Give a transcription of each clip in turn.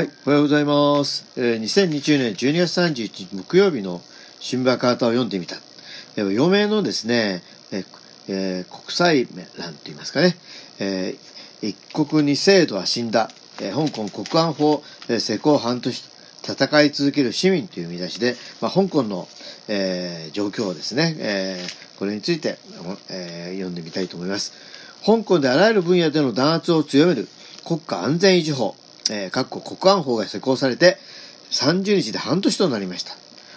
はい、おはようございます。えー、2020年12月31日木曜日の新聞カータを読んでみた。えー、余命のですね、えーえ国際欄といいますかね、えー一国二制度は死んだ、えー香港国安法、えー施行半年、戦い続ける市民という見出しで、まあ、香港の、えー状況をですね、えーこれについて、えー読んでみたいと思います。香港であらゆる分野での弾圧を強める国家安全維持法、えー、各国国安法が施行されて30日で半年となりました。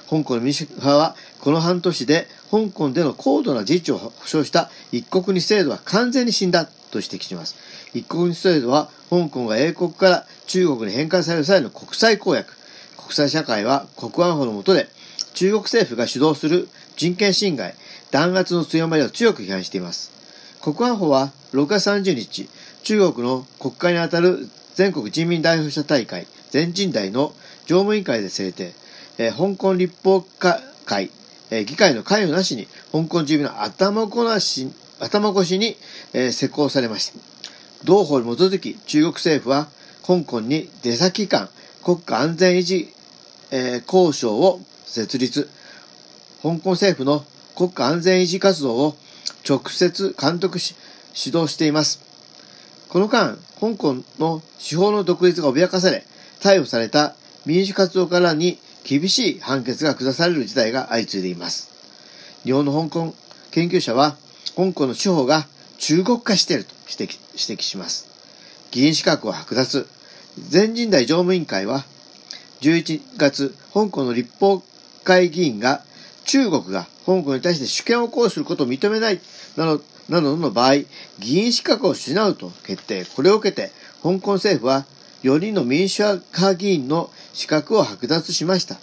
香港の民主派はこの半年で香港での高度な自治を保障した一国二制度は完全に死んだと指摘します。一国二制度は香港が英国から中国に返還される際の国際公約。国際社会は国安法の下で中国政府が主導する人権侵害、弾圧の強まりを強く批判しています。国安法は6月30日、中国の国会にあたる全国人民代表者大会、全人代の常務委員会で制定、えー香港立法会、えー議会の関与なしに、香港住民の頭ごなし頭越しに、えー施行されました。同法に基づき、中国政府は、香港に出先機関、国家安全維持、えー交渉を設立。香港政府の国家安全維持活動を直接監督し、指導しています。この間、香港の司法の独立が脅かされ、逮捕された民主活動家らに厳しい判決が下される事態が相次いでいます。日本の香港研究者は、香港の司法が中国化していると指摘指摘します。議員資格を剥奪。全人代常務委員会は、11月、香港の立法会議員が、中国が香港に対して主権を行使することを認めないなどなどの場合、議員資格を失うと決定。これを受けて、香港政府は4人の民主派議員の資格を剥奪しました。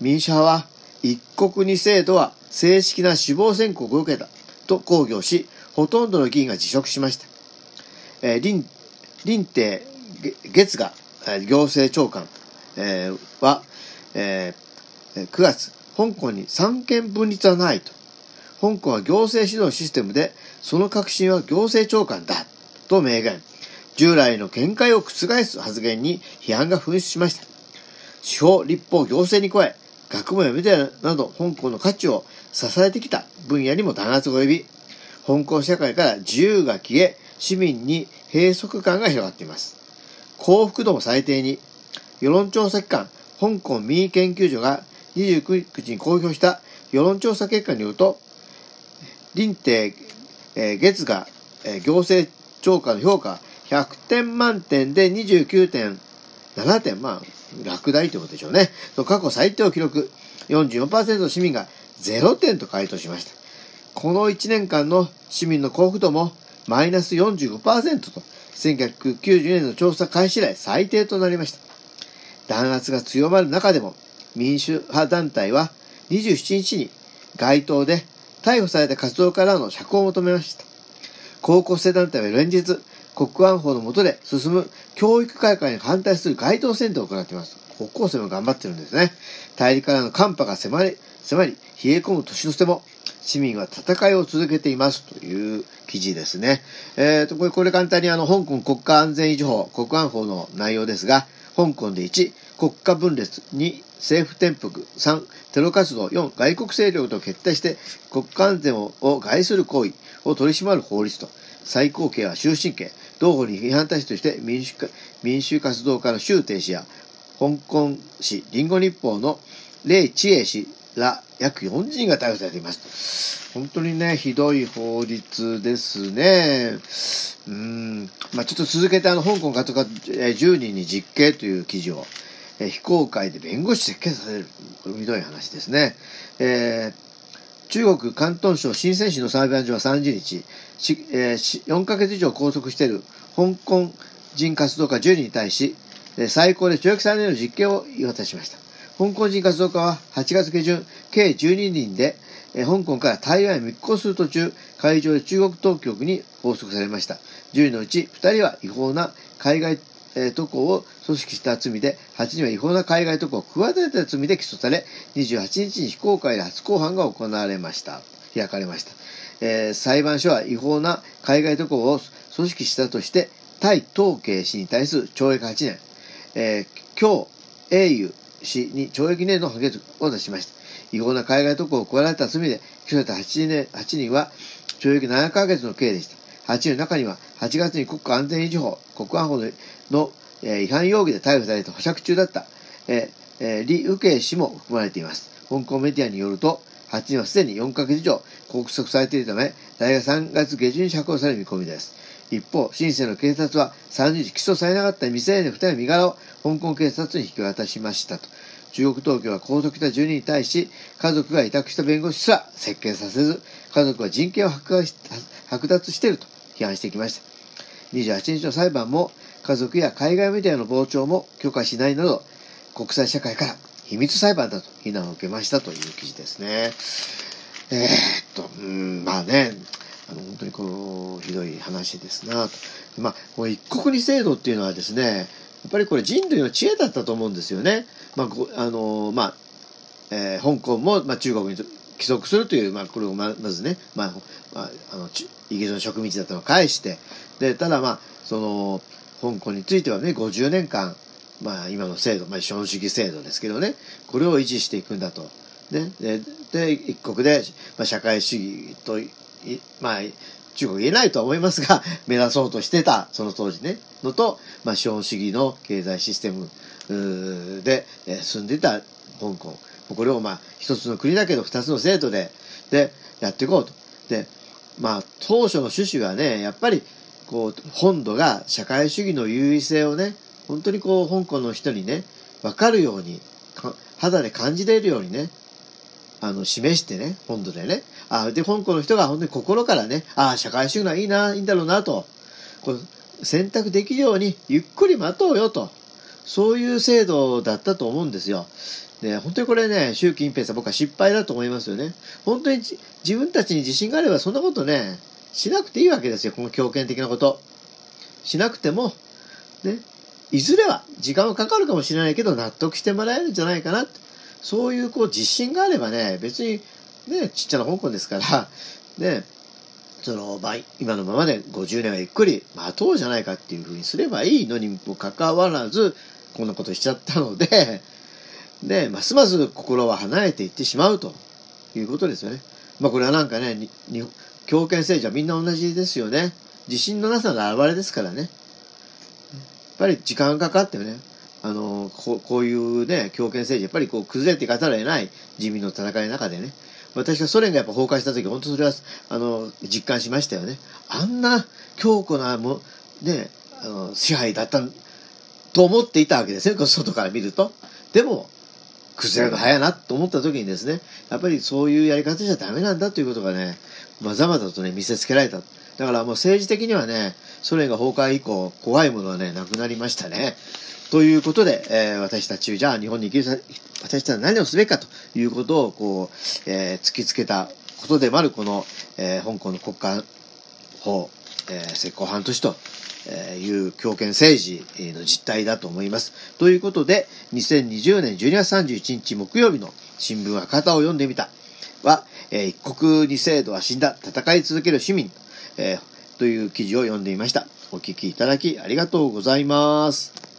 民主派は、一国二制度は正式な死亡宣告を受けたと抗議をし、ほとんどの議員が辞職しました。えー林林鄭月が行政長官、えーは、えー9月、香港に三権分立はないと。香港は行政指導システムで、その革新は行政長官だと明言。従来の見解を覆す発言に批判が噴出しました。司法、立法、行政に加え、学問やメディアなど香港の価値を支えてきた分野にも弾圧が及び、香港社会から自由が消え、市民に閉塞感が広がっています。幸福度も最低に、世論調査機関、香港民意研究所が29日に公表した世論調査結果によると、林鄭、えー月が、えー行政長官の評価100点満点で29.7点、まあ、落第ということでしょうね。過去最低を記録。44%の市民が0点と回答しました。この1年間の市民の幸福度もマイナス45%と、1990年の調査開始以来最低となりました。弾圧が強まる中でも、民主派団体は27日に街頭で逮捕された活動家らの釈放を求めました。高校生団体は連日、国安法の下で進む教育改革に反対する街頭戦闘を行っています。高校生も頑張ってるんですね。大陸からの寒波が迫り、迫り、冷え込む年の瀬も、市民は戦いを続けていますという記事ですね。えーと、これ、これ簡単にあの、香港国家安全維持法、国安法の内容ですが、香港で1、国家分裂、2、政府転覆、3、テロ活動、4、外国勢力と決定して国家安全を害する行為を取り締まる法律と、最高刑は終身刑、同法に批判対象として民主民主活動家の周庭氏や、香港市リンゴ日報の霊知恵氏ら約40人が逮捕されています。本当にね、ひどい法律ですね。うん。まあちょっと続けてあの、香港家とか10人に実刑という記事を、えー非公開で弁護士設計される。これひどい話ですね。えー中国広東省深セン市の裁判所は30日、えー4ヶ月以上拘束している香港人活動家10人に対し、えー最高で懲役3年の実刑を言い渡しました。香港人活動家は8月下旬、計12人で、えー香港から台湾へ密航する途中、海上で中国当局に拘束されました。10人のうち2人は違法な海外えー渡航を組織した罪で、8人は違法な海外渡航を企てた罪で起訴され、28日に非公開で初公判が行われました。開かれました。えー裁判所は違法な海外渡航を組織したとして、対東慶氏に対する懲役8年、えー、今日、英雄氏に懲役2年の判決を出しました。違法な海外渡航を加えられた罪で、起訴された8人 ,8 人は懲役7ヶ月の刑でした。8人の中には、8月に国家安全維持法、国安法の、違反容疑で逮捕されて保釈中だった、えー、李右慶氏も含まれています。香港メディアによると、8人はすでに4ヶ月以上拘束されているため、来月3月下旬に釈放される見込みです。一方、深セの警察は3日起訴されなかった未成年2人の身柄を香港警察に引き渡しましたと。中国当局は拘束した10人に対し、家族が委託した弁護士すら接見させず、家族は人権を剥奪していると批判してきました。28日の裁判も、家族や海外メディアの傍聴も許可しないなど、国際社会から秘密裁判だと非難を受けましたという記事ですね。えー、っと、うん、まあね、あの、本当にこの、ひどい話ですなと。まあ、この一国二制度っていうのはですね、やっぱりこれ人類の知恵だったと思うんですよね。まあ、あの、まあ、えー、香港も、まあ、中国に帰属するという、まあ、これをまずね、まあ、まあ、あの、イギリスの植民地だったのを返して、で、ただまあ、その、香港についてはね、50年間、まあ、今の制度、まあ、資本主義制度ですけどね、これを維持していくんだと。ね、で、で一国で、まあ、社会主義と、まあ、中国言えないとは思いますが、目指そうとしてた、その当時ね、のと、まあ、資本主義の経済システムで、え住んでいた香港。これをまあ、一つの国だけど二つの制度で、で、やっていこうと。で、まあ、当初の趣旨はね、やっぱり、こう、本土が社会主義の優位性をね、本当にこう、香港の人にね、わかるように、肌で感じれるようにね、あの、示してね、本土でね。あで、香港の人が本当に心からね、ああ、社会主義はいいな、いいんだろうなと、こう選択できるように、ゆっくり待とうよと。そういう制度だったと思うんですよ。で、本当にこれね、習近平さん僕は失敗だと思いますよね。本当に自分たちに自信があればそんなことね、しなくていいわけですよ。この強権的なこと。しなくても、ね、いずれは時間はかかるかもしれないけど納得してもらえるんじゃないかな。そういうこう自信があればね、別にね、ちっちゃな香港ですから、ね、その、まあ、今のままで50年はゆっくり待とうじゃないかっていうふうにすればいいのにもかかわらず、こんなことしちゃったので、で、ますます心は離れていってしまうということですよね。まあこれはなんかね、に強権政治はみんな同じですよね。自信のなさの表れですからね。やっぱり時間かかってね、あの、ここういうね、強権政治、やっぱりこう崩れていかざるを得ない人民の戦いの中でね、私がソ連がやっぱ崩壊した時、本当それは、あの、実感しましたよね。あんな強固なも、ね、あの、支配だったと思っていたわけですね、外から見ると。でも、崩れるの早いなと思った時にですね、やっぱりそういうやり方じゃダメなんだということがね、まざまざとね、見せつけられた。だからもう政治的にはね、ソ連が崩壊以降、怖いものはね、なくなりましたね。ということで、えー、私たち、じゃあ日本に生きる、私たちは何をすべきかということを、こう、えー、突きつけたことでもある、この、えー、香港の国家法、えー、石膏半年と、えいう強権政治の実態だと思います。ということで、2020年12月31日木曜日の新聞は肩を読んでみたは、えー、一国二制度は死んだ、戦い続ける市民、えー、という記事を読んでいました。お聞きいただきありがとうございます。